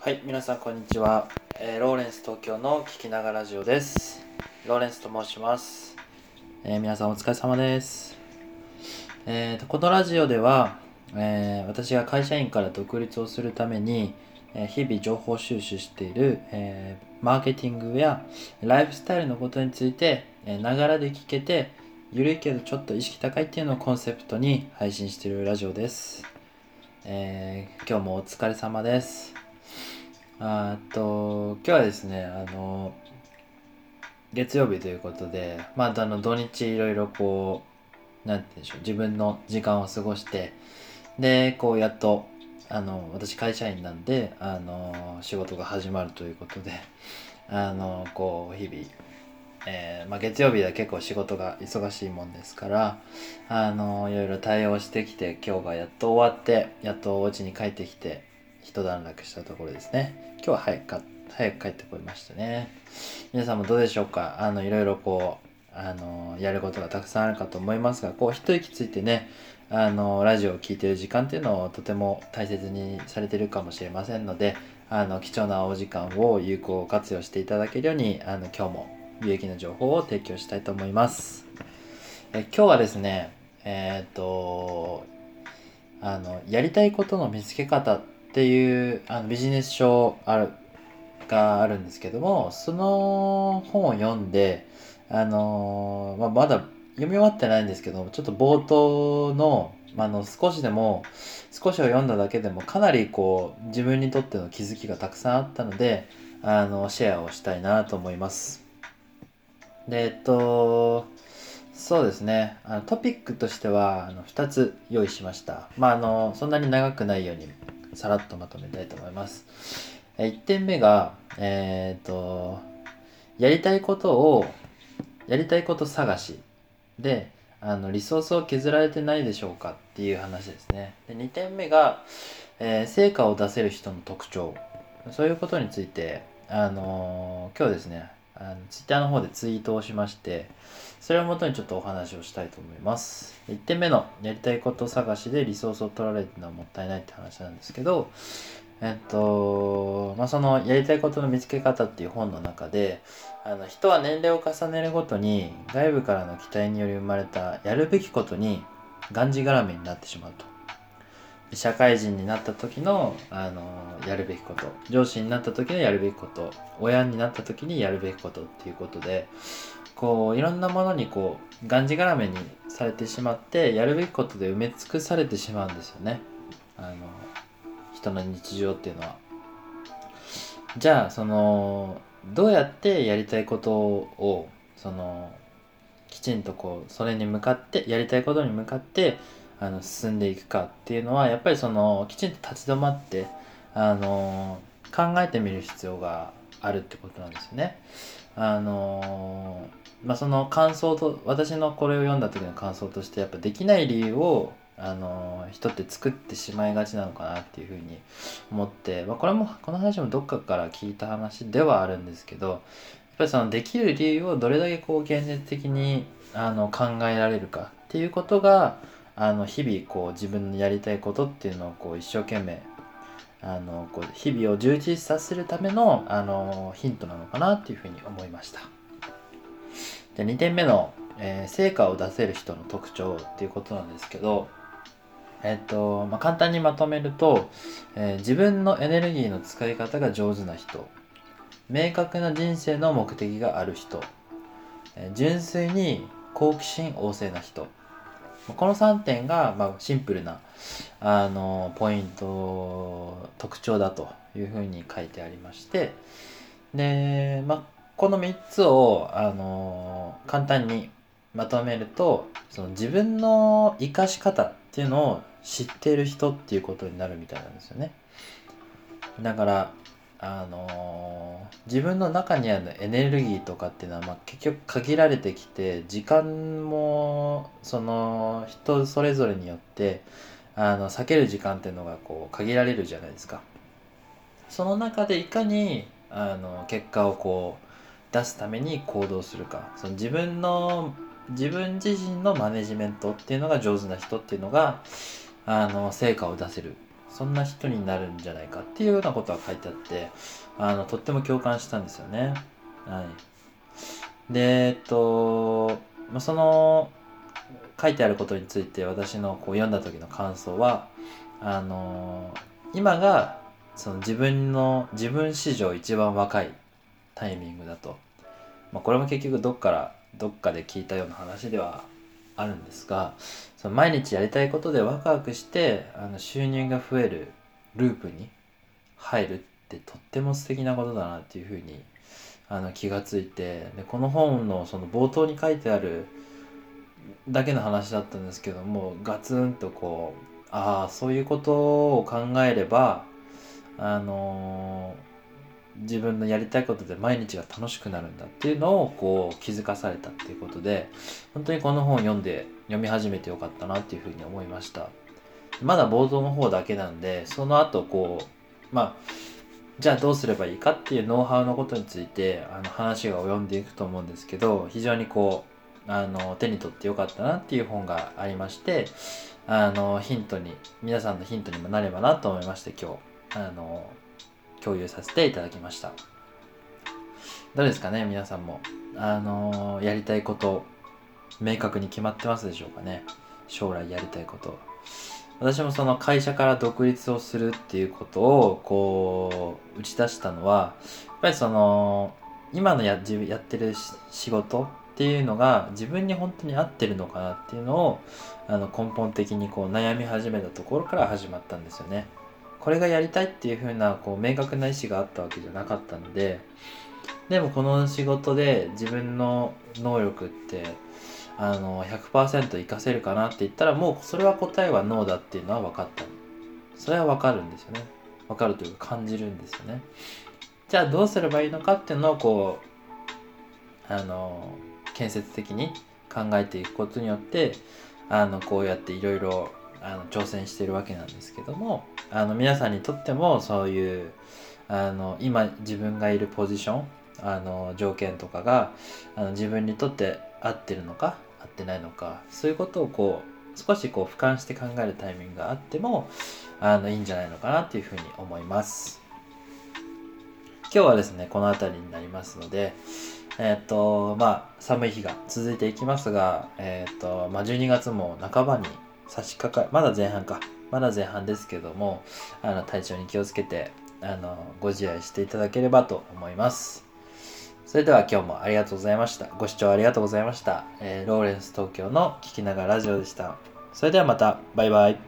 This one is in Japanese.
はい、皆さんこんにちは、えーローレンス東京の聞きながらラジオです。ローレンスと申します。えー皆さんお疲れ様です。えーとこのラジオでは、えー私が会社員から独立をするために、え日々情報収集している、えマーケティングやライフスタイルのことについてながらで聞けてゆるいけどちょっと意識高いっていうのをコンセプトに配信しているラジオです。え今日もお疲れ様です。あと今日はですねあの月曜日ということでまああの土日いろいろこうなんて言うんでしょう自分の時間を過ごしてでこうやっとあの私会社員なんであの仕事が始まるということであのこう日々えーまあ、月曜日は結構仕事が忙しいもんですからあのいろいろ対応してきて今日がやっと終わってやっとお家に帰ってきて一段落したところですね。今日は早く早く帰ってこいましたね。皆さんもどうでしょうか？あのいろいろこうあのやることがたくさんあるかと思いますがこう一息ついてねあのラジオを聴いてる時間っていうのをとても大切にされてるかもしれませんのであの貴重なお時間を有効活用していただけるようにあの今日も有益な情報を提供したいと思います。え今日はですねえっ、とあのやりたいことの見つけ方っていうあのビジネス書あるがあるんですけどもその本を読んであの、まあ、まだ読み終わってないんですけどちょっと冒頭の,、あ、の少しでも少しを読んだだけでもかなりこう自分にとっての気づきがたくさんあったのであのシェアをしたいなと思います。でえっとそうですねあのトピックとしてはあの2つ用意しましたまああのそんなに長くないようにさらっとまとめたいと思います。1点目がえーっとやりたいことをやりたいこと探し。であのリソースを削られてないでしょうかっていう話ですね。で2点目が、えー成果を出せる人の特徴。そういうことについてあの今日ですねあのツイッターの方でツイートをしましてそれをもとにちょっとお話をしたいと思います。1点目のやりたいこと探しでリソースを取られてるのはもったいないって話なんですけどえっとまあそのやりたいことの見つけ方っていう本の中であの人は年齢を重ねるごとに外部からの期待により生まれたやるべきことにがんじがらめになってしまうと。社会人になった時のあのやるべきこと。上司になった時のやるべきこと。親になった時にやるべきことっていうことでこういろんなものにこうがんじがらめにされてしまってやるべきことで埋め尽くされてしまうんですよね。あの人の日常っていうのは。じゃあそのどうやってやりたいことをそのきちんとこうそれに向かってやりたいことに向かってあの進んでいくかっていうのはやっぱりそのきちんと立ち止まってあの考えてみる必要があるってことなんですよね。あのまあその感想と私のこれを読んだ時の感想としてやっぱできない理由をあの人って作ってしまいがちなのかなっていうふうに思って、まあ、これもこの話もどっかから聞いた話ではあるんですけどやっぱりそのできる理由をどれだけこう現実的にあの考えられるかっていうことがあの日々こう自分のやりたいことっていうのをこう一生懸命あのこう日々を充実させるためのあのヒントなのかなっていうふうに思いました。で2点目の、えー成果を出せる人の特徴っていうことなんですけど、えっとまあ、簡単にまとめると、えー自分のエネルギーの使い方が上手な人明確な人生の目的がある人、えー純粋に好奇心旺盛な人この3点が、まあ、シンプルなあのポイント特徴だというふうに書いてありましてで、まあ、この3つをあの簡単にまとめるとその自分の生かし方っていうのを知ってる人っていうことになるみたいなんですよね。だからあの自分の中にあるエネルギーとかっていうのは、まあ、結局限られてきて時間もその人それぞれによってあの避ける時間っていうのがこう限られるじゃないですか。その中でいかにあの結果をこう出すために行動するか。その自分の自分自身のマネジメントっていうのが上手な人っていうのがあの成果を出せる。そんな人になるんじゃないかっていうようなことが書いてあってあのとっても共感したんですよね。はい、でえっと、まあ、その書いてあることについて私のこう読んだ時の感想はあの今がその自分の自分史上一番若いタイミングだと、まあ、これも結局どっからどっかで聞いたような話ではあるんですがその毎日やりたいことでワクワクしてあの収入が増えるループに入るってとっても素敵なことだなっていうふうにあの気がついてでこの本のその冒頭に書いてあるだけの話だったんですけどもガツンとこうああそういうことを考えればあのー自分のやりたいことで毎日が楽しくなるんだっていうのをこう気づかされたっていうことで本当にこの本を読んで読み始めてよかったなっていうふうに思いました。まだ冒頭の方だけなんでその後こうまあじゃあどうすればいいかっていうノウハウのことについてあの話が及んでいくと思うんですけど非常にこうあの手に取ってよかったなっていう本がありましてあのヒントに皆さんのヒントにもなればなと思いまして今日。あの共有させていただきました。どうですかね皆さんも。あのー、やりたいこと明確に決まってますでしょうかね。将来やりたいこと。私もその会社から独立をするっていうことをこう打ち出したのはやっぱりその今のややってる仕事っていうのが自分に本当に合ってるのかなっていうのをあの根本的にこう悩み始めたところから始まったんですよね。これがやりたいっていう風なこう明確な意思があったわけじゃなかったのででもこの仕事で自分の能力ってあの100%活かせるかなって言ったらもうそれは答えはノーだっていうのは分かった。それは分かるんですよね。分かるというか感じるんですよね。じゃあどうすればいいのかっていうのをこうあの建設的に考えていくことによってあのこうやっていろいろあの挑戦してるわけなんですけどもあの皆さんにとってもそういうあの今自分がいるポジションあの条件とかがあの自分にとって合ってるのか合ってないのかそういうことをこう少しこう俯瞰して考えるタイミングがあってもあのいいんじゃないのかなっていうふうに思います。今日はですねこの辺りになりますのでえっ、ー、とまあ寒い日が続いていきますがえっ、ー、とまあ12月も半ばに差し掛かまだ前半か。まだ前半ですけどもあの体調に気をつけてあのご自愛していただければと思います。それでは今日もありがとうございました。ご視聴ありがとうございました、えー、ローレンス東京の聞きながらラジオでした。それではまた。バイバイ。